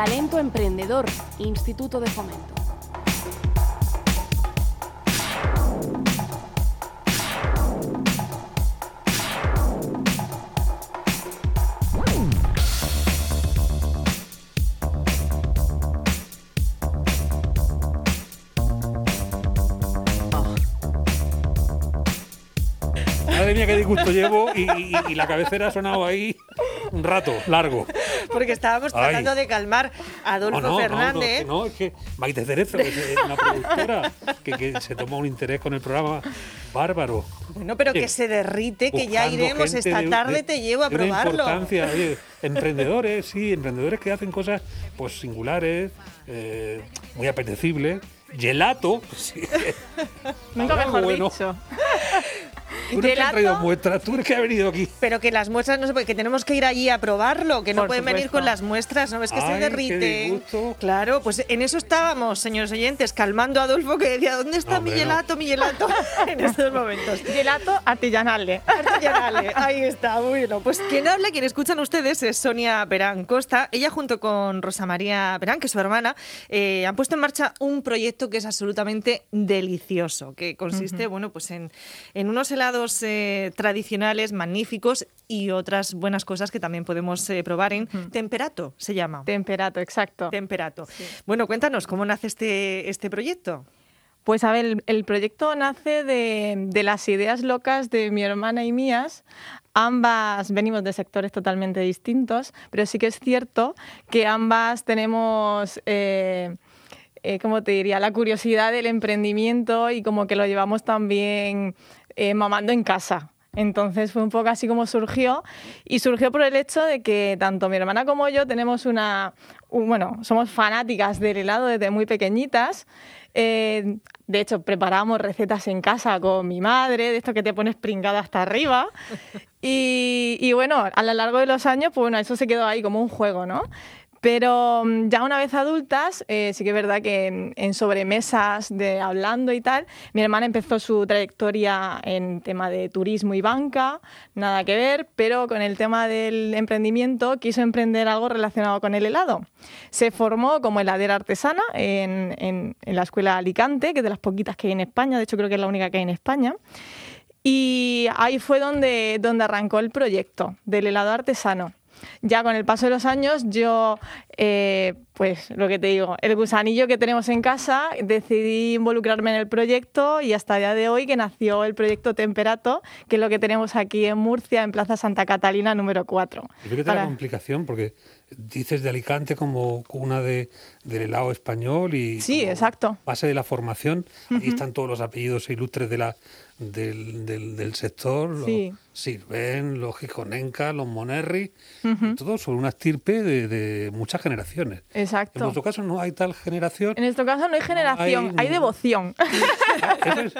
Talento Emprendedor, Instituto de Fomento. Madre mía, qué disgusto llevo y, y- y la cabecera ha sonado ahí un rato, largo. Porque estábamos Ay. tratando de calmar a Adolfo No, no, no, Fernández. No, no, es que Maite Cerezo, que es una productora que, que se toma un interés con el programa bárbaro. Bueno, pero que Oye, se derrite, que ya iremos. Esta de- tarde de- te llevo a de probarlo. importancia, oye, emprendedores, sí, emprendedores que hacen cosas pues singulares, eh, muy apetecibles. Gelato, sí. Nunca mejor bueno. dicho. Tú no te has traído muestras, tú eres que has venido aquí. Pero que las muestras no se pueden, que tenemos que ir allí a probarlo, que no Por pueden venir con las muestras, ¿no ves que Ay, se qué derrite? disgusto. Claro, pues en eso estábamos, señores oyentes, calmando a Adolfo que decía, ¿dónde está Hombre, mi no. gelato, mi gelato? en estos momentos. Gelato artesanale. Artesanale, ahí está, bueno. Pues quien habla, quien escuchan ustedes es Sonia Perán Costa. Ella junto con Rosa María Perán, que es su hermana, eh, han puesto en marcha un proyecto que es absolutamente delicioso, que consiste, bueno, pues en, en unos helados eh, tradicionales, magníficos y otras buenas cosas que también podemos eh, probar en Temperato, se llama. Temperato, exacto. Temperato. Bueno, cuéntanos, ¿cómo nace este, este proyecto? Pues a ver, el, el proyecto nace de, de las ideas locas de mi hermana y mías. Ambas venimos de sectores totalmente distintos, pero sí que es cierto que ambas tenemos, eh, eh, ¿cómo te diría?, la curiosidad del emprendimiento y como que lo llevamos también eh, mamando en casa. Entonces fue un poco así como surgió y surgió por el hecho de que tanto mi hermana como yo tenemos una, un- bueno, somos fanáticas del helado desde muy pequeñitas. Eh, de hecho, preparábamos recetas en casa con mi madre, de esto que te pones pringada hasta arriba. Y, y bueno, a lo largo de los años, pues bueno, eso se quedó ahí como un juego, ¿no? Pero mm, ya una vez adultas, eh, sí que es verdad que en, en sobremesas de hablando y tal, mi hermana empezó su trayectoria en tema de turismo y banca, nada que ver, pero con el tema del emprendimiento quiso emprender algo relacionado con el helado. Se formó como heladera artesana en, en- en la escuela Alicante, que es de las poquitas que hay en España, de hecho creo que es la única que hay en España. Y ahí fue donde, donde arrancó el proyecto del helado artesano. Ya con el paso de los años, yo, eh, pues lo que te digo, el gusanillo que tenemos en casa, decidí involucrarme en el proyecto y hasta el día de hoy que nació el proyecto Temperato, que es lo que tenemos aquí en Murcia, en Plaza Santa Catalina número 4. Y fíjate la Para- complicación, porque dices de Alicante como una de, del helado español y Sí, exacto. base de la formación. Ahí están todos los apellidos ilustres de la, del, del, del sector, los. Sirven, los Gijonencas, los Monerri, todos sobre una estirpe de, de muchas generaciones. En Exacto. vuestro caso no hay tal generación. En este caso no hay generación, hay, hay- devoción. Ah, es.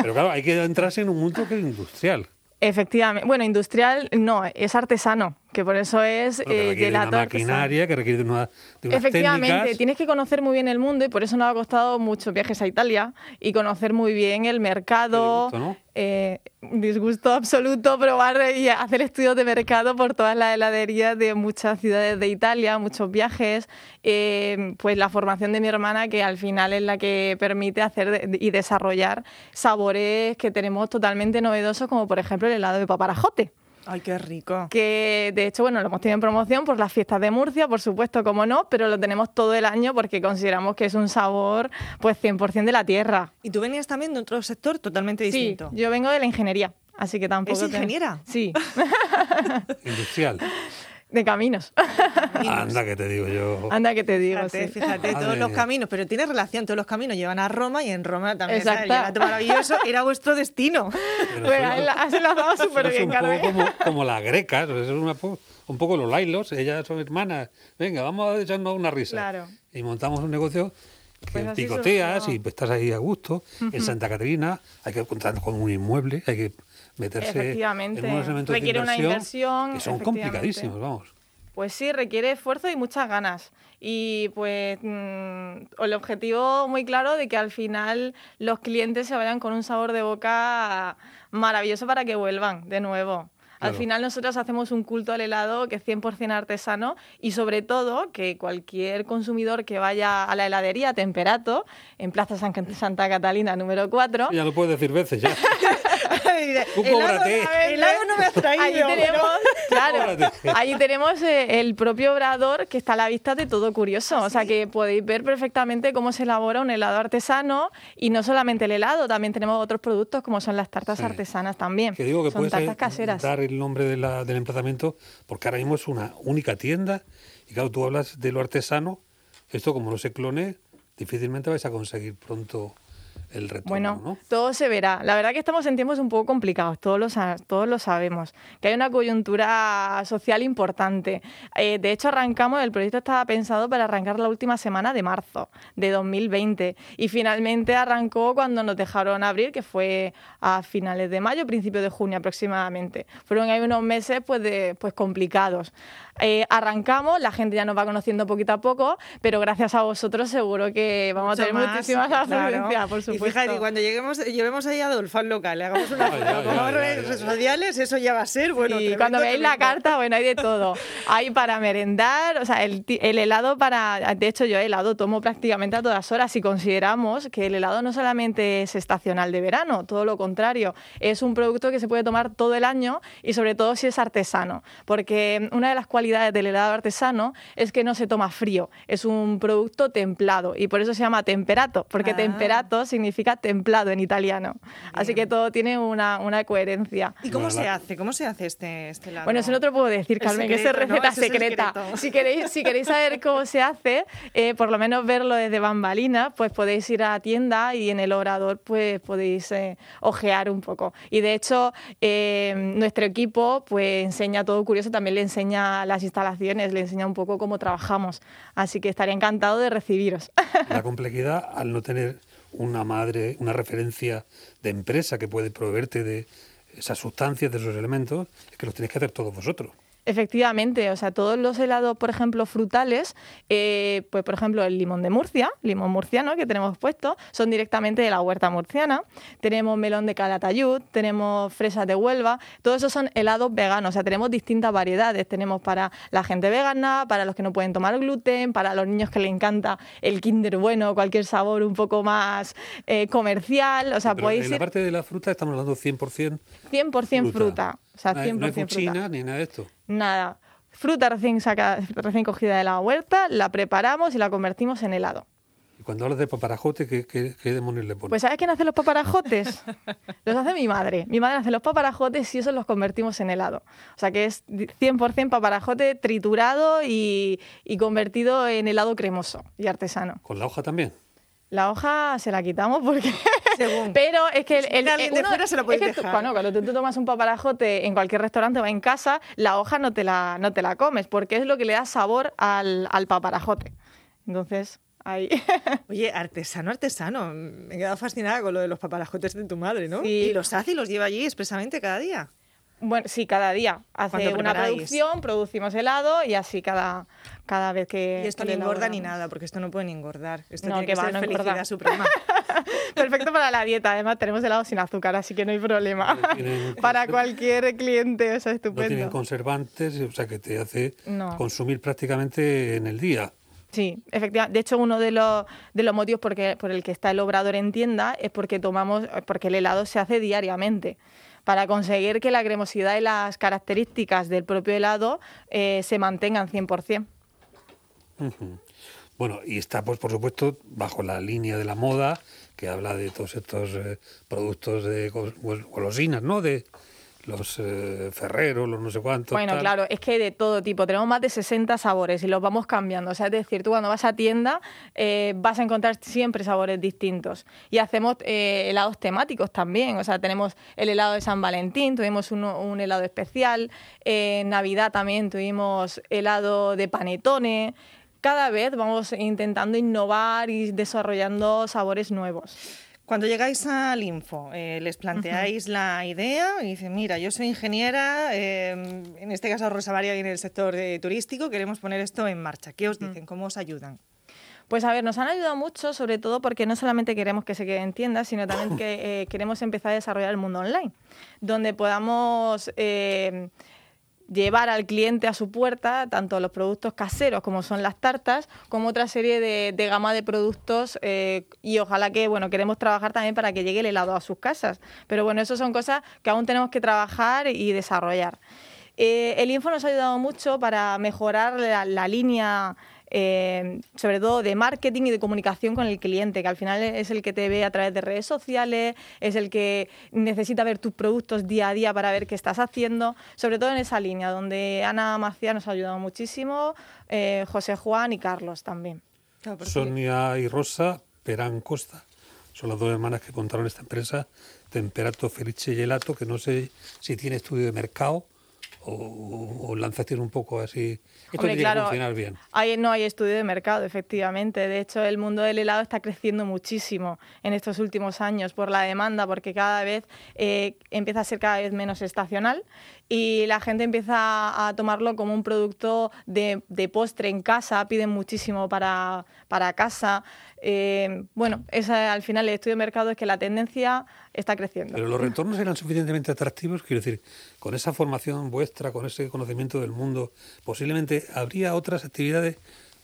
Pero claro, hay que entrarse en un mundo que es industrial. Efectivamente. Bueno, industrial no, es artesano, que por eso es que eh, requiere de una artesano. maquinaria, que requiere de, una, de unas Efectivamente, técnicas. tienes que conocer muy bien el mundo y por eso nos ha costado muchos viajes a Italia y conocer muy bien el mercado. Eh, disgusto absoluto probar y hacer estudios de mercado por todas las heladerías de muchas ciudades de Italia, muchos viajes. eh, pues la formación de mi hermana que al final es la que permite hacer y desarrollar sabores que tenemos totalmente novedosos como por ejemplo el helado de paparajote Ay, qué rico. que de hecho, bueno, lo hemos tenido en promoción por las fiestas de Murcia, por supuesto, como no, pero lo tenemos todo el año porque consideramos que es un sabor pues 100% de la tierra. Y tú venías también de otro sector totalmente Sí, distinto. yo vengo de la ingeniería, así que tampoco... ¿Es te- ingeniera? Sí, Industrial. De caminos. Anda, que te digo yo. Anda que te digo, Fíjate, sí. fíjate, Madre todos los caminos, pero tiene relación, todos los caminos llevan a Roma y en Roma también está el maravilloso, era vuestro destino. Pero Bueno, has enlazado súper bien, un Carmen. poco como, como las grecas, es una po- un poco los lailos, ellas son hermanas. Venga, vamos a echarnos una risa. Claro. Y montamos un negocio que Pues picoteas surgió. y estás ahí a gusto. En Santa Catarina hay que contar con un inmueble, hay que meterse Efectivamente. en unos elementos Requiere de una inversión, que son complicadísimos, vamos. Pues sí, requiere esfuerzo y muchas ganas. Y pues mm, el objetivo muy claro de que al final los clientes se vayan con un sabor de boca maravilloso para que vuelvan de nuevo. Al final nosotros hacemos un culto al helado que es 100% artesano y sobre todo que cualquier consumidor que vaya a la heladería Temperato, en Plaza San- Santa Catalina número 4, Ya lo puedes decir veces ya. Tú helado, cóbrate. helado no me has traído. Allí tenemos, claro, allí tenemos el propio obrador que está a la vista de todo curioso. ¿Ah, O sea que podéis ver perfectamente cómo se elabora un helado artesano y no solamente el helado, también tenemos otros productos como son las tartas Sí. artesanas también. Que digo que son puedes tartas caseras. dar el nombre de la- del emplazamiento porque ahora mismo es una única tienda y claro, tú hablas de lo artesano, esto como no se clone, difícilmente vais a conseguir pronto el retorno, Bueno, ¿no? todo se verá. La verdad que estamos en tiempos un poco complicados, todos lo, todos lo sabemos, que hay una coyuntura social importante. Eh, de hecho, arrancamos, el proyecto estaba pensado para arrancar la última semana de marzo de 2020 y finalmente arrancó cuando nos dejaron abrir, que fue a finales de mayo, principios de junio aproximadamente. Fueron ahí unos meses pues, de, pues complicados. Eh, arrancamos, la gente ya nos va conociendo poquito a poco, pero gracias a vosotros seguro que vamos Mucho a tener más, muchísimas claro. afluencias, por supuesto. Y fíjate, cuando lleguemos, llevemos ahí a Adolfo al local, le hagamos una foto redes sociales, eso ya va a ser, bueno, y tremendo, cuando veáis la carta, bueno, hay de todo. Hay para merendar, o sea, el, el helado para... De hecho, yo helado tomo prácticamente a todas horas y consideramos que el helado no solamente es estacional de verano, todo lo contrario. Es un producto que se puede tomar todo el año y sobre todo si es artesano. Porque una de las cualidades del helado artesano es que no se toma frío. Es un producto templado y por eso se llama temperato, porque Ah. temperato significa templado en italiano. Así que todo tiene una, una coherencia. ¿Y cómo se hace? ¿Cómo se hace este, este helado? Bueno, eso no te lo puedo decir, Carmen, que es receta es secreta. Si queréis, si queréis saber cómo se hace, eh, por lo menos verlo desde bambalinas, pues podéis ir a la tienda y en el obrador pues podéis eh, ojear un poco. Y de hecho, eh, nuestro equipo pues enseña todo curioso, también le enseña las instalaciones, le enseña un poco cómo trabajamos. Así que estaría encantado de recibiros. La complejidad al no tener una madre, una referencia de empresa que puede proveerte de esas sustancias, de esos elementos, es que los tenéis que hacer todos vosotros. Efectivamente, o sea, todos los helados, por ejemplo, frutales, eh, pues por ejemplo el limón de Murcia, limón murciano que tenemos puesto, son directamente de la huerta murciana. Tenemos melón de Calatayud, tenemos fresas de Huelva, todos esos son helados veganos, o sea, tenemos distintas variedades. Tenemos para la gente vegana, para los que no pueden tomar gluten, para los niños que les encanta el Kinder bueno, cualquier sabor un poco más eh, comercial, o sea, Pero podéis en la parte de la fruta estamos hablando 100% 100% fruta. O sea, no hay, 100% no hay fruta. fuchina ni nada de esto. Nada. Fruta recién, saca, recién cogida de la huerta, la preparamos y la convertimos en helado. Y cuando hablas de paparajote, ¿qué, qué, qué demonios le pones? Pues ¿sabes quién hace los paparajotes? los hace mi madre. Mi madre hace los paparajotes y esos los convertimos en helado. O sea que es 100% paparajote triturado y, y convertido en helado cremoso y artesano. ¿Con la hoja también? La hoja se la quitamos porque... Según. Pero es que el, el- Que alguien de fuera se la es podéis que tú- dejar. Bueno, cuando tú, tú tomas un paparajote en cualquier restaurante o en casa, la hoja no te la, no te la comes porque es lo que le da sabor al, al paparajote. Entonces, ahí... Oye, artesano, artesano. Me he quedado fascinada con lo de los paparajotes de tu madre, ¿no? Sí. Y los hace y los lleva allí expresamente cada día. Bueno, sí, cada día. Hace una producción, producimos helado y así cada, cada vez que. Y esto no lo engorda ni nada, porque esto no puede ni engordar. Esto No, tiene que que, va, ser no felicidad engorda. suprema. Perfecto para la dieta. Además, tenemos helado sin azúcar, así que no hay problema. No tienen- para cualquier cliente, eso es No tienen estupendo. conservantes, o sea que te hace No. consumir prácticamente en el día. Sí, efectivamente. De hecho, uno de los, de los motivos por el que está el obrador en tienda es porque tomamos, porque el helado se hace diariamente. Para conseguir que la cremosidad y las características del propio helado eh, se mantengan 100%. Ujú. Bueno, y está, pues por supuesto, bajo la línea de la moda, que habla de todos estos eh, productos de gol- gol- golosinas, ¿no? De los eh, ferreros, los no sé cuántos. Bueno, tal. claro, es que de todo tipo. Tenemos más de 60 sabores y los vamos cambiando. O sea, es decir, tú cuando vas a tienda eh, vas a encontrar siempre sabores distintos. Y hacemos eh, helados temáticos también. O sea, tenemos el helado de San Valentín, tuvimos uno- un helado especial. En Navidad también tuvimos helado de panetone. Cada vez vamos intentando innovar y desarrollando sabores nuevos. Cuando llegáis al Info, eh, les planteáis la idea y dicen, mira, yo soy ingeniera, eh, en este caso Rosa María viene del sector eh, turístico, queremos poner esto en marcha. ¿Qué os dicen? ¿Cómo os ayudan? Pues a ver, nos han ayudado mucho, sobre todo porque no solamente queremos que se quede en tiendas, sino también que queremos empezar a desarrollar el mundo online, donde podamos llevar al cliente a su puerta tanto los productos caseros como son las tartas, como otra serie de, gama de productos eh, y ojalá que, bueno, queremos trabajar también para que llegue el helado a sus casas. Pero bueno, eso son cosas que aún tenemos que trabajar y desarrollar. Eh, el Info nos ha ayudado mucho para mejorar la línea eh, sobre todo de marketing y de comunicación con el cliente, que al final es el que te ve a través de redes sociales, es el que necesita ver tus productos día a día para ver qué estás haciendo, sobre todo en esa línea, donde Ana Macía nos ha ayudado muchísimo, eh, José Juan y Carlos también. Claro, Sonia y Rosa Perán Costa. Son las dos hermanas que montaron esta empresa, Temperato Felice Gelato, que no sé si tiene estudio de mercado o, o lanzaste un poco así. Esto Hombre, tiene claro, que funcionar bien. Hay, no hay estudio de mercado, efectivamente. De hecho, el mundo del helado está creciendo muchísimo en estos últimos años por la demanda, porque cada vez eh, empieza a ser cada vez menos estacional y la gente empieza a tomarlo como un producto de, de postre en casa, piden muchísimo para, para casa. Eh, bueno, al final el estudio de mercado es que la tendencia está creciendo. Pero los retornos eran suficientemente atractivos, quiero decir, con esa formación vuestra, con ese conocimiento del mundo, posiblemente habría otras actividades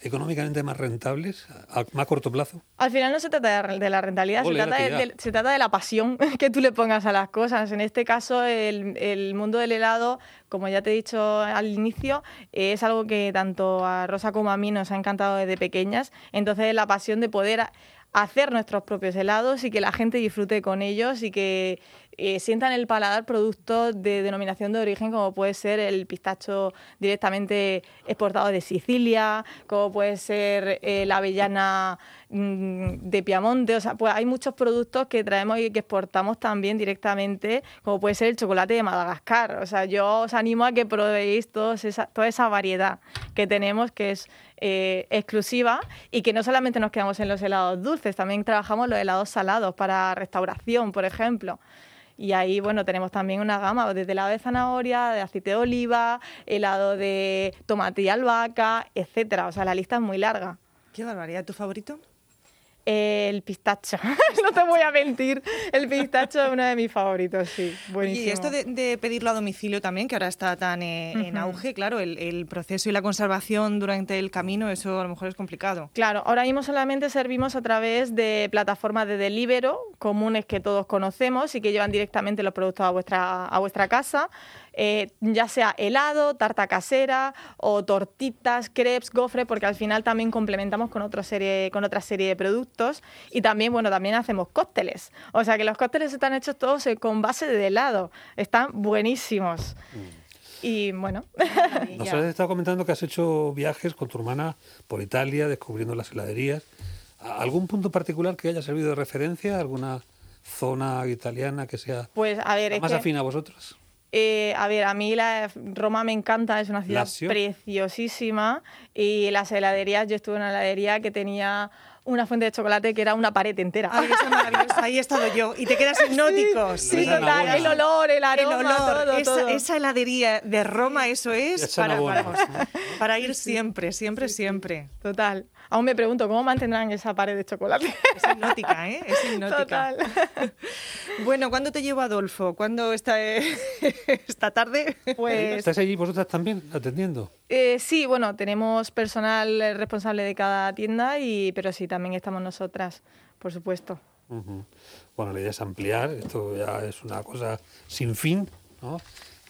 económicamente más rentables a, más corto plazo. Al final no se trata de, la rentabilidad, se trata de, se trata de la pasión que tú le pongas a las cosas. En este caso, el, el mundo del helado, como ya te he dicho al inicio, eh, es algo que tanto a Rosa como a mí nos ha encantado desde pequeñas. Entonces, la pasión de poder hacer nuestros propios helados y que la gente disfrute con ellos y que eh, sientan el paladar productos de denominación de origen como puede ser el pistacho directamente exportado de Sicilia, como puede ser eh, la avellana mm, de Piamonte, o sea, pues hay muchos productos que traemos y que exportamos también directamente, como puede ser el chocolate de Madagascar. O sea, yo os animo a que probéis esa, toda esa variedad que tenemos, que es eh, exclusiva y que no solamente nos quedamos en los helados dulces, también trabajamos los helados salados para restauración, por ejemplo. Y ahí, bueno, tenemos también una gama, desde helado de zanahoria, de aceite de oliva, helado de tomate y albahaca, etcétera. O sea, la lista es muy larga. Qué barbaridad, ¿tu favorito? El pistacho, no te voy a mentir, el pistacho es uno de mis favoritos, sí, buenísimo. y esto de, de pedirlo a domicilio también, que ahora está tan eh, en Ujú. auge, claro, el, el proceso y la conservación durante el camino, eso a lo mejor es complicado. Claro, ahora mismo solamente servimos a través de plataformas de delibero comunes que todos conocemos y que llevan directamente los productos a vuestra, a vuestra casa, eh, ya sea helado, tarta casera o tortitas, crepes, gofres, porque al final también complementamos con otra serie, con otra serie de productos y también, bueno, también hacemos cócteles. O sea que los cócteles están hechos todos eh, con base de helado, están buenísimos. Y bueno, Nos has estado comentando que has hecho viajes con tu hermana por Italia, descubriendo las heladerías. ¿A- ¿Algún punto particular que haya servido de referencia? ¿Alguna zona italiana que sea pues a ver, es más que- afín a vosotros? Eh, a ver, a mí la, Roma me encanta, es una ciudad Lazio. preciosísima y las heladerías, yo estuve en una heladería que tenía una fuente de chocolate que era una pared entera. Ay, eso es maravilloso. Ahí he estado yo. Y te quedas hipnótico. Sí, total, el olor, el El aroma, olor, todo, esa, todo. esa heladería de Roma, eso es para, enhorabuena. vamos, para ir siempre, siempre, siempre. Total. Aún me pregunto, ¿cómo mantendrán esa pared de chocolate? Es hipnótica, ¿eh? Es hipnótica. Total. Bueno, ¿cuándo te llevo Adolfo? ¿Cuándo esta, esta tarde? Pues ¿Estáis allí vosotras también atendiendo? Eh, sí, bueno, tenemos personal eh, responsable de cada tienda, y, pero sí, también estamos nosotras, por supuesto. Bueno, la idea es ampliar, esto ya es una cosa sin fin, ¿no?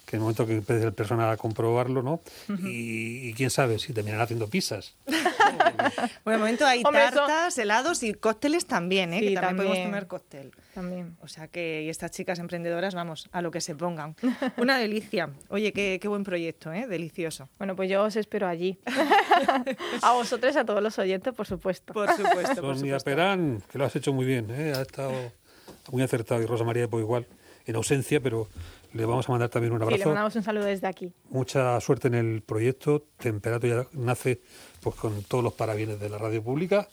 Que en el momento que empiece el personal a comprobarlo, ¿no? y, y quién sabe si terminarán haciendo pizzas. Bueno, de momento hay Hombre, eso- tartas, helados y cócteles también, ¿eh? Sí, que también, podemos comer cóctel. También. O sea que y estas chicas emprendedoras, vamos, a lo que se pongan. Una delicia. Oye, qué, qué buen proyecto, ¿eh? Delicioso. Bueno, pues yo os espero allí. a vosotros y a todos los oyentes, por supuesto. Por supuesto, por Sonia supuesto. Perán, que lo has hecho muy bien, ¿eh? ha estado muy acertado y Rosa María pues igual, en ausencia, pero le vamos a mandar también un Sí, le abrazo. mandamos un saludo desde aquí. Mucha suerte en el proyecto. Temperato ya nace pues con todos los parabienes de la radio pública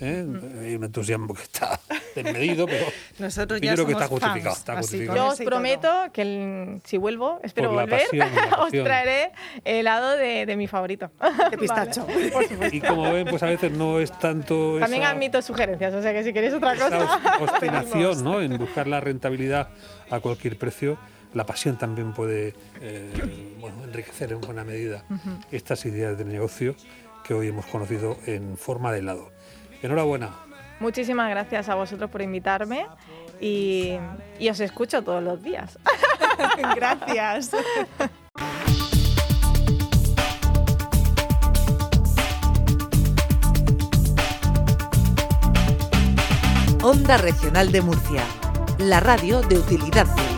¿eh? y un entusiasmo que está desmedido, pero Nosotros yo ya creo que está justificado. fans, Está así justificado. Yo os prometo que el- si vuelvo, espero volver, pasión, os traeré helado de, de mi favorito. De pistacho. Vale, por supuesto. Y como ven, pues a veces no es tanto También esa, admito sugerencias, o sea que si queréis otra cosa. os- obstinación ¿no? en buscar la rentabilidad a cualquier precio. La pasión también puede eh, bueno, enriquecer en buena medida estas ideas de negocio que hoy hemos conocido en forma de helado. Enhorabuena. Muchísimas gracias a vosotros por invitarme y, y os escucho todos los días. Gracias. Onda Regional de Murcia, la radio de utilidad pública.